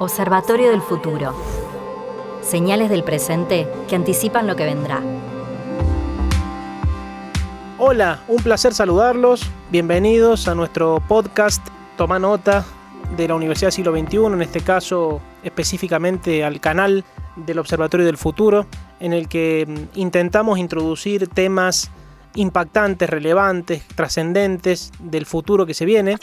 Observatorio del futuro. Señales del presente que anticipan lo que vendrá. Hola, un placer saludarlos. Bienvenidos a nuestro podcast Toma Nota de la Universidad Siglo XXI, en este caso específicamente al canal del Observatorio del Futuro, en el que mm, intentamos introducir temas impactantes, relevantes, trascendentes del futuro que se viene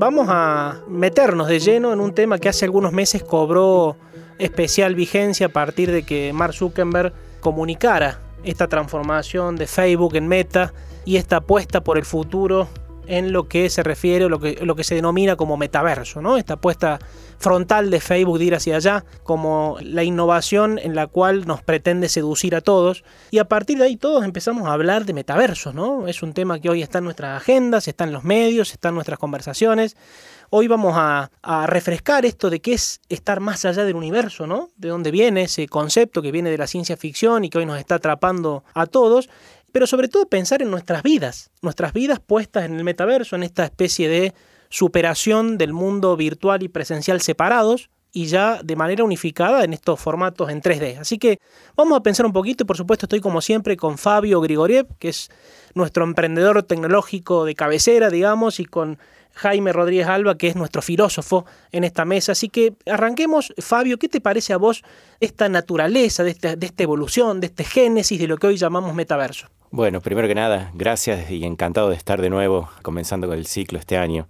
vamos a meternos de lleno en un tema que hace algunos meses cobró especial vigencia a partir de que Mark Zuckerberg comunicara esta transformación de Facebook en Meta y esta apuesta por el futuro en lo que se refiere, lo que, lo que se denomina como metaverso, ¿no? Esta apuesta frontal de Facebook de ir hacia allá, como la innovación en la cual nos pretende seducir a todos. Y a partir de ahí todos empezamos a hablar de metaversos, ¿no? Es un tema que hoy está en nuestras agendas, está en los medios, está en nuestras conversaciones. Hoy vamos a, a, refrescar esto de qué es estar más allá del universo, ¿no? De dónde viene ese concepto que viene de la ciencia ficción y que hoy nos está atrapando a todos pero sobre todo pensar en nuestras vidas, nuestras vidas puestas en el metaverso, en esta especie de superación del mundo virtual y presencial separados y ya de manera unificada en estos formatos en 3D. Así que vamos a pensar un poquito y por supuesto estoy como siempre con Fabio Grigoriev, que es nuestro emprendedor tecnológico de cabecera, digamos, y con Jaime Rodríguez Alba, que es nuestro filósofo en esta mesa. Así que arranquemos, Fabio, ¿qué te parece a vos esta naturaleza, de esta, de esta evolución, de este génesis de lo que hoy llamamos metaverso? Bueno, primero que nada, gracias y encantado de estar de nuevo comenzando con el ciclo este año.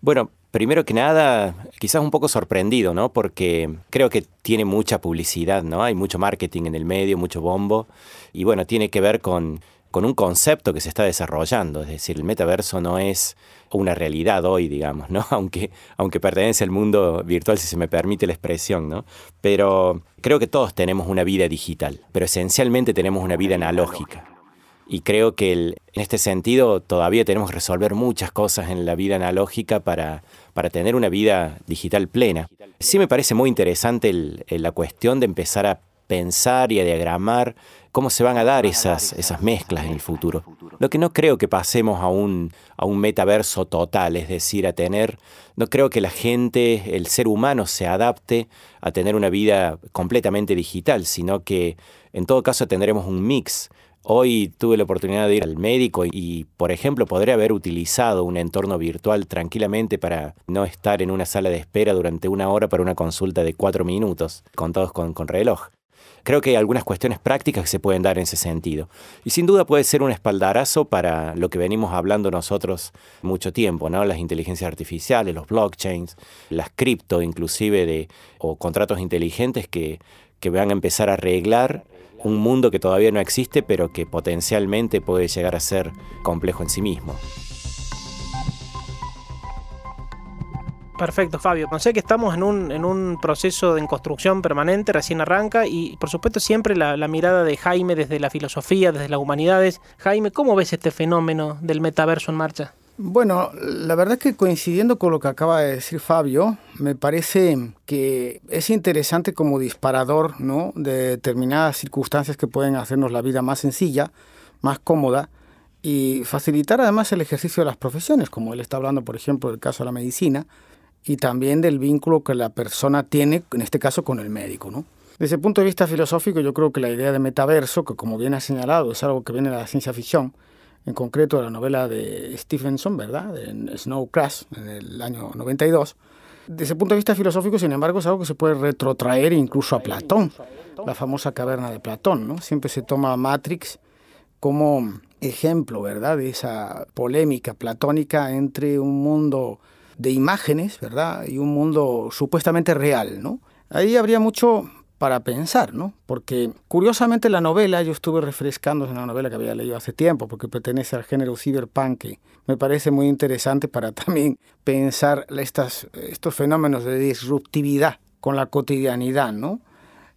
Bueno, primero que nada, quizás un poco sorprendido, ¿no? Porque creo que tiene mucha publicidad, ¿no? Hay mucho marketing en el medio, mucho bombo. Y bueno, tiene que ver con, con un concepto que se está desarrollando. Es decir, el metaverso no es una realidad hoy, digamos, ¿no? Aunque, aunque pertenece al mundo virtual, si se me permite la expresión, ¿no? Pero creo que todos tenemos una vida digital, pero esencialmente tenemos una vida analógica. Y creo que en este sentido todavía tenemos que resolver muchas cosas en la vida analógica para, para tener una vida digital plena. Sí me parece muy interesante la cuestión de empezar a pensar y a diagramar cómo se van a dar esas, esas mezclas en el futuro. Lo que no creo que pasemos a un, a un metaverso total, es decir, a tener, no creo que la gente, el ser humano se adapte a tener una vida completamente digital, sino que en todo caso tendremos un mix Hoy tuve la oportunidad de ir al médico y, por ejemplo, podría haber utilizado un entorno virtual tranquilamente para no estar en una sala de espera durante una hora para una consulta de cuatro minutos, contados con, con reloj. Creo que hay algunas cuestiones prácticas que se pueden dar en ese sentido. Y sin duda puede ser un espaldarazo para lo que venimos hablando nosotros mucho tiempo, ¿no? Las inteligencias artificiales, los blockchains, las cripto inclusive de, o contratos inteligentes que, que van a empezar a arreglar un mundo que todavía no existe, pero que potencialmente puede llegar a ser complejo en sí mismo. Perfecto, Fabio. Sé que estamos en un, en un proceso de construcción permanente, recién arranca, y por supuesto siempre la, la, mirada de Jaime desde la filosofía, desde las humanidades. Jaime, ¿cómo ves este fenómeno del metaverso en marcha? Bueno, la verdad es que coincidiendo con lo que acaba de decir Fabio, me parece que es interesante como disparador ¿no? de determinadas circunstancias que pueden hacernos la vida más sencilla, más cómoda y facilitar además el ejercicio de las profesiones, como él está hablando, por ejemplo, del caso de la medicina y también del vínculo que la persona tiene, en este caso, con el médico. ¿no? Desde el punto de vista filosófico, yo creo que la idea de metaverso, que como bien ha señalado, es algo que viene de la ciencia ficción, en concreto la novela de Stephenson, ¿verdad? En Snow Crash, en el año 92. Desde ese punto de vista filosófico, sin embargo, es algo que se puede retrotraer incluso a Platón, la famosa caverna de Platón, ¿no? Siempre se toma Matrix como ejemplo, ¿verdad?, de esa polémica platónica entre un mundo de imágenes, ¿verdad?, y un mundo supuestamente real, ¿no? Ahí habría mucho para pensar, ¿no? Porque curiosamente la novela, yo estuve refrescando, es una novela que había leído hace tiempo, porque pertenece al género cyberpunk, que me parece muy interesante para también pensar estas, estos fenómenos de disruptividad con la cotidianidad, ¿no?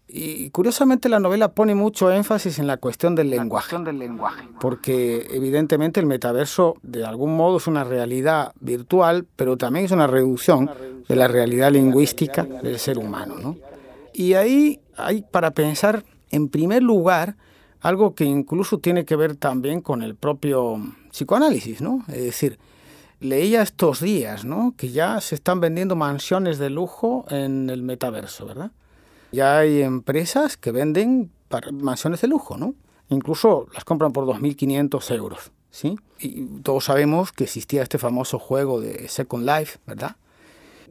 Y curiosamente la novela pone mucho énfasis en la cuestión del lenguaje, cuestión del lenguaje, porque evidentemente el metaverso de algún modo es una realidad virtual, pero también es una reducción de la realidad lingüística del ser humano, ¿no? Y ahí hay para pensar, en primer lugar, algo que incluso tiene que ver también con el propio psicoanálisis, ¿no? Es decir, leía estos días, ¿no? Que ya se están vendiendo mansiones de lujo en el metaverso, ¿verdad? Ya hay empresas que venden mansiones de lujo, ¿no? Incluso las compran por 2.500 euros, ¿sí? Y todos sabemos que existía este famoso juego de Second Life, ¿verdad?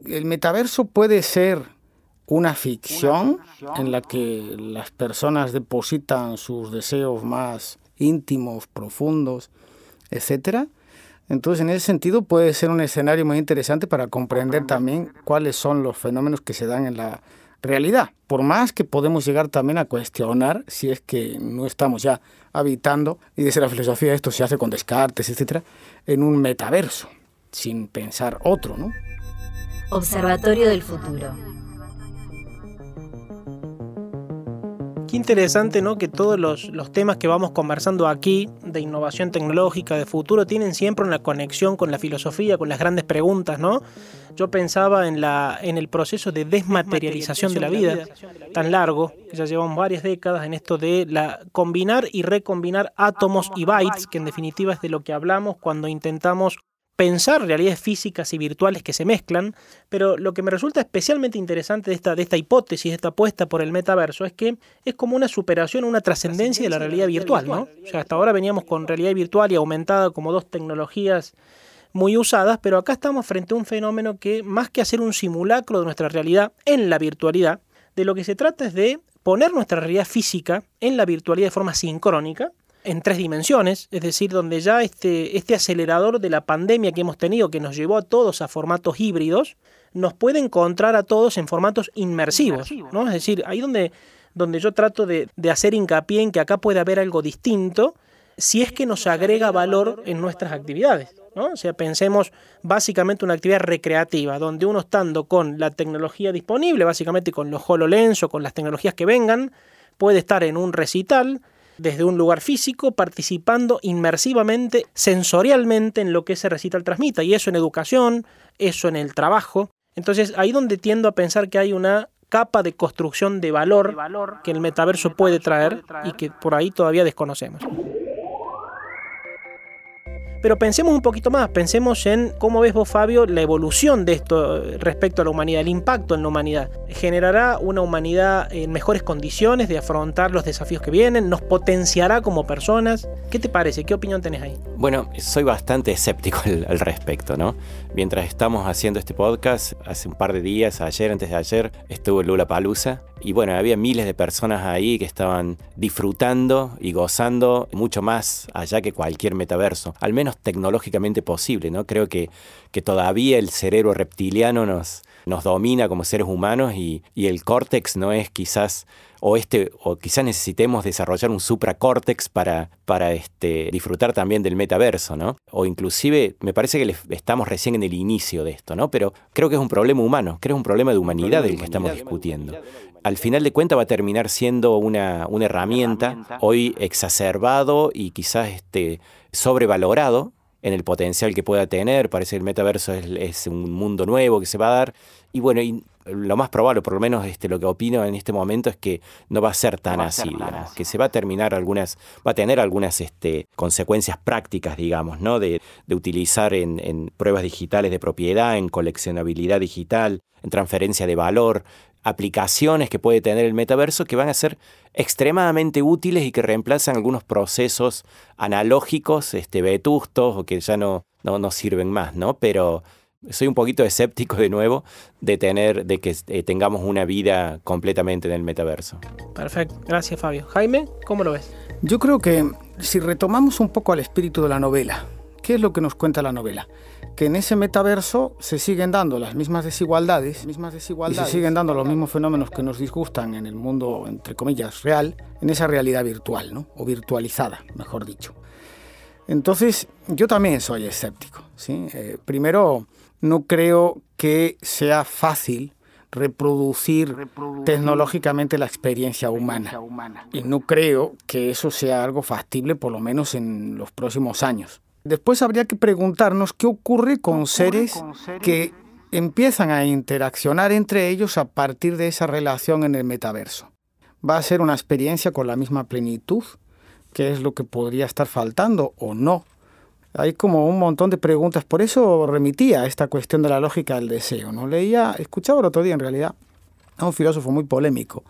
El metaverso puede ser una ficción en la que las personas depositan sus deseos más íntimos, profundos, etcétera. Entonces, en ese sentido, puede ser un escenario muy interesante para comprender también cuáles son los fenómenos que se dan en la realidad. Por más que podemos llegar también a cuestionar si es que no estamos ya habitando, y desde la filosofía esto se hace con Descartes, etcétera, en un metaverso, sin pensar otro, ¿no? Observatorio del futuro. Qué interesante, ¿no? Que todos los, temas que vamos conversando aquí de innovación tecnológica, de futuro, tienen siempre una conexión con la filosofía, con las grandes preguntas, ¿no? Yo pensaba en, la, en el proceso de desmaterialización de la vida, tan largo, que ya llevamos varias décadas en esto de la, combinar y recombinar átomos y bytes, que en definitiva es de lo que hablamos cuando intentamos pensar realidades físicas y virtuales que se mezclan, pero lo que me resulta especialmente interesante de esta, de esta hipótesis, de esta apuesta por el metaverso, es que es como una superación, una trascendencia de la realidad virtual, ¿no? O sea, hasta ahora veníamos con realidad virtual y aumentada como dos tecnologías muy usadas, pero acá estamos frente a un fenómeno que, más que hacer un simulacro de nuestra realidad en la virtualidad, de lo que se trata es de poner nuestra realidad física en la virtualidad de forma sincrónica, en tres dimensiones, es decir, donde ya este, este acelerador de la pandemia que hemos tenido, que nos llevó a todos a formatos híbridos, nos puede encontrar a todos en formatos inmersivos, ¿no? Es decir, ahí donde, donde yo trato de, de hacer hincapié en que acá puede haber algo distinto, si es que nos agrega valor en nuestras actividades. ¿no? O sea, pensemos básicamente una actividad recreativa, donde uno estando con la tecnología disponible, básicamente con los HoloLens o con las tecnologías que vengan, puede estar en un recital, desde un lugar físico, participando inmersivamente, sensorialmente en lo que ese recital transmita. Y eso en educación, eso en el trabajo. Entonces ahí donde tiendo a pensar que hay una capa de construcción de valor que el metaverso puede traer y que por ahí todavía desconocemos. Pero pensemos un poquito más, pensemos en cómo ves vos, Fabio, la evolución de esto respecto a la humanidad, el impacto en la humanidad. ¿Generará una humanidad en mejores condiciones de afrontar los desafíos que vienen? ¿Nos potenciará como personas? ¿Qué te parece? ¿Qué opinión tenés ahí? Bueno, soy bastante escéptico al, respecto, ¿no? Mientras estamos haciendo este podcast, hace un par de días, ayer, antes de ayer, estuvo Lula Palusa y bueno, había miles de personas ahí que estaban disfrutando y gozando mucho más allá que cualquier metaverso, al menos tecnológicamente posible, ¿no? Creo que, que todavía el cerebro reptiliano nos, nos domina como seres humanos y, y el córtex no es quizás o este o quizás necesitemos desarrollar un supracórtex para para este disfrutar también del metaverso, ¿no? O inclusive me parece que estamos recién en el inicio de esto, ¿no? Pero creo que es un problema humano, creo que es un problema de humanidad del que estamos discutiendo al final de cuentas va a terminar siendo una, herramienta, hoy exacerbado y quizás este, sobrevalorado en el potencial que pueda tener. Parece que el metaverso es, un mundo nuevo que se va a dar. Y bueno, y lo más probable, por lo menos este, lo que opino en este momento, es que no va a ser tan así, que se va a terminar algunas, va a tener algunas este, consecuencias prácticas, digamos, ¿no? De, utilizar en, en, pruebas digitales de propiedad, en coleccionabilidad digital, en transferencia de valor, aplicaciones que puede tener el metaverso que van a ser extremadamente útiles y que reemplazan algunos procesos analógicos, este, vetustos o que ya no, no, sirven más, ¿no? Pero soy un poquito escéptico de nuevo de tener, de que eh, tengamos una vida completamente en el metaverso. Perfecto, gracias Fabio. Jaime, ¿cómo lo ves? Yo creo que si retomamos un poco al espíritu de la novela, ¿qué es lo que nos cuenta la novela? Que en ese metaverso se siguen dando las mismas desigualdades, mismas desigualdades y se siguen dando los mismos fenómenos que nos disgustan en el mundo, entre comillas, real, en esa realidad virtual, ¿no? o virtualizada, mejor dicho. Entonces, yo también soy escéptico. ¿sí? Eh, primero, no creo que sea fácil reproducir, tecnológicamente la experiencia humana. Y no creo que eso sea algo factible, por lo menos en los próximos años. Después habría que preguntarnos qué ocurre con, seres, que empiezan a interaccionar entre ellos a partir de esa relación en el metaverso. ¿Va a ser una experiencia con la misma plenitud? ¿Qué es lo que podría estar faltando o no? hay como un montón de preguntas. Por eso remitía a esta cuestión de la lógica del deseo. ¿no? Leía, escuchaba el otro día en realidad a un filósofo muy polémico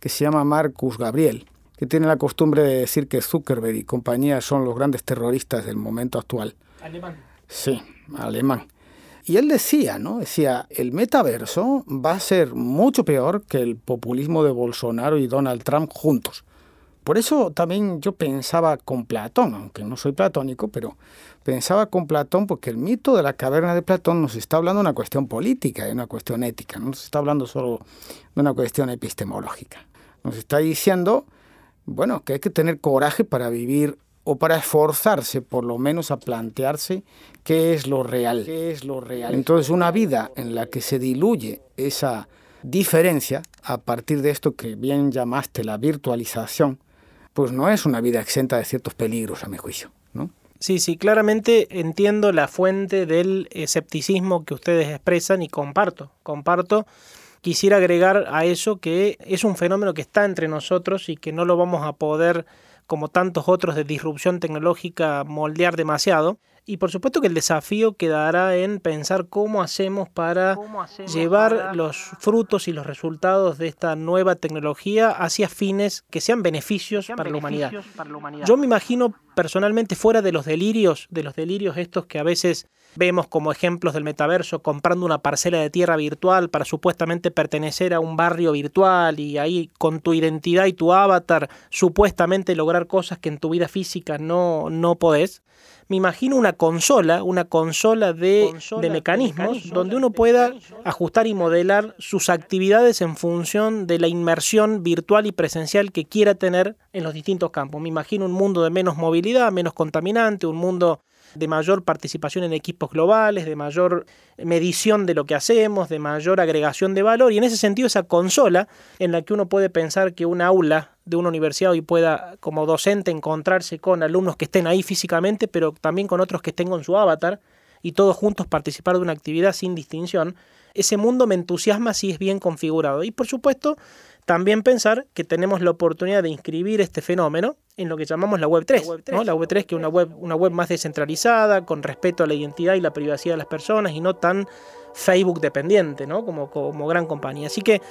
que se llama Marcus Gabriel, que tiene la costumbre de decir que Zuckerberg y compañía son los grandes terroristas del momento actual. Alemán. Sí, alemán. Y él decía, ¿no? Decía, el metaverso va a ser mucho peor que el populismo de Bolsonaro y Donald Trump juntos. Por eso también yo pensaba con Platón, aunque no soy platónico, pero pensaba con Platón porque el mito de la caverna de Platón nos está hablando de una cuestión política, de una cuestión ética, no nos está hablando solo de una cuestión epistemológica. Nos está diciendo, bueno, que hay que tener coraje para vivir o para esforzarse por lo menos a plantearse qué es lo real. ¿Qué es lo real? Entonces una vida en la que se diluye esa diferencia a partir de esto que bien llamaste la virtualización, pues no es una vida exenta de ciertos peligros, a mi juicio. ¿no? Sí, sí, claramente entiendo la fuente del escepticismo que ustedes expresan y comparto, comparto. Quisiera agregar a eso que es un fenómeno que está entre nosotros y que no lo vamos a poder, como tantos otros de disrupción tecnológica, moldear demasiado. Y por supuesto que el desafío quedará en pensar cómo hacemos para llevar los frutos y los resultados de esta nueva tecnología hacia fines que sean beneficios, para, la humanidad. Yo me imagino personalmente fuera de los delirios, de los delirios estos que a veces vemos como ejemplos del metaverso, comprando una parcela de tierra virtual para supuestamente pertenecer a un barrio virtual y ahí con tu identidad y tu avatar supuestamente lograr cosas que en tu vida física no, no podés me imagino una consola, una consola de, mecanismos donde uno pueda ajustar y modelar sus actividades en función de la inmersión virtual y presencial que quiera tener en los distintos campos. Me imagino un mundo de menos movilidad, menos contaminante, un mundo de mayor participación en equipos globales, de mayor medición de lo que hacemos, de mayor agregación de valor. Y en ese sentido, esa consola en la que uno puede pensar que un aula de una universidad hoy pueda, como docente, encontrarse con alumnos que estén ahí físicamente, pero también con otros que estén con su avatar y todos juntos participar de una actividad sin distinción, ese mundo me entusiasma si es bien configurado. Y por supuesto, también pensar que tenemos la oportunidad de inscribir este fenómeno en lo que llamamos la Web 3, la Web 3, que es una web, una web más descentralizada, con respeto a la identidad y la privacidad de las personas y no tan Facebook dependiente, ¿no? Como, como gran compañía. Así que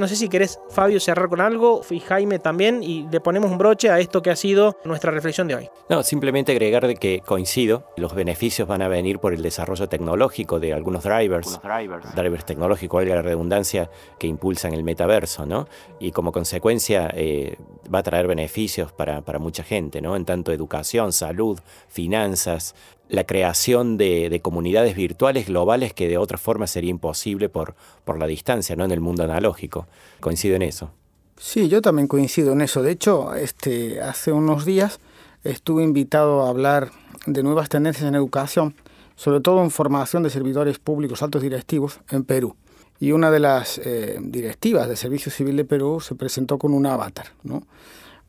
no sé si querés, Fabio, cerrar con algo, y Jaime también, y le ponemos un broche a esto que ha sido nuestra reflexión de hoy. No, simplemente agregar de que coincido, los beneficios van a venir por el desarrollo tecnológico de algunos drivers, drivers, tecnológicos, valga la redundancia, que impulsan el metaverso, ¿no? Y como consecuencia eh, va a traer beneficios para, para mucha gente, ¿no? En tanto educación, salud, finanzas, la creación de, comunidades virtuales globales que de otra forma sería imposible por, por la distancia, ¿no? En el mundo analógico. Coincido en eso. Sí, yo también coincido en eso. De hecho, este, hace unos días estuve invitado a hablar de nuevas tendencias en educación, sobre todo en formación de servidores públicos altos directivos en Perú. Y una de las eh, directivas del Servicio Civil de Perú se presentó con un avatar, ¿no?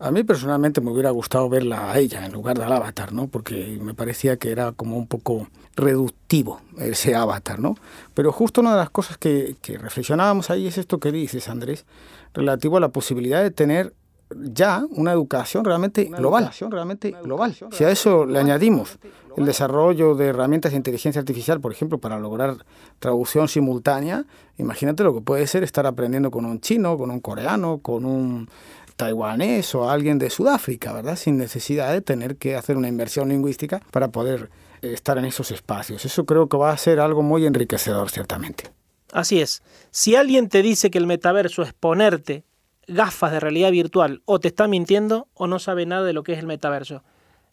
A mí personalmente me hubiera gustado verla a ella en lugar del avatar, ¿no? Porque me parecía que era como un poco reductivo ese avatar, ¿no? Pero justo una de las cosas que, que reflexionábamos ahí es esto que dices, Andrés, relativo a la posibilidad de tener ya una educación realmente global. realmente global. Si a eso le añadimos el desarrollo de herramientas de inteligencia artificial, por ejemplo, para lograr traducción simultánea, imagínate lo que puede ser estar aprendiendo con un chino, con un coreano, con un taiwanés o alguien de Sudáfrica, ¿verdad? Sin necesidad de tener que hacer una inversión lingüística para poder eh, estar en esos espacios. Eso creo que va a ser algo muy enriquecedor, ciertamente. Así es. Si alguien te dice que el metaverso es ponerte gafas de realidad virtual, o te está mintiendo o no sabe nada de lo que es el metaverso.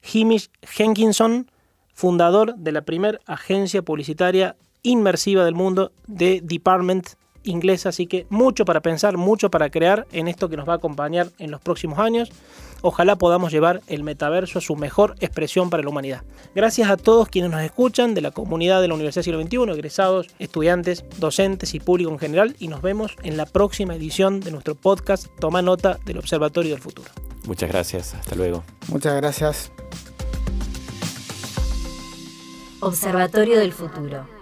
Hamish Jenkinson, fundador de la primera agencia publicitaria inmersiva del mundo de Department inglesa, así que mucho para pensar, mucho para crear en esto que nos va a acompañar en los próximos años. Ojalá podamos llevar el metaverso a su mejor expresión para la humanidad. Gracias a todos quienes nos escuchan de la comunidad de la Universidad Siglo XXI, egresados, estudiantes, docentes y público en general, y nos vemos en la próxima edición de nuestro podcast Toma Nota del Observatorio del Futuro. Muchas gracias, hasta luego. Muchas gracias. Observatorio del Futuro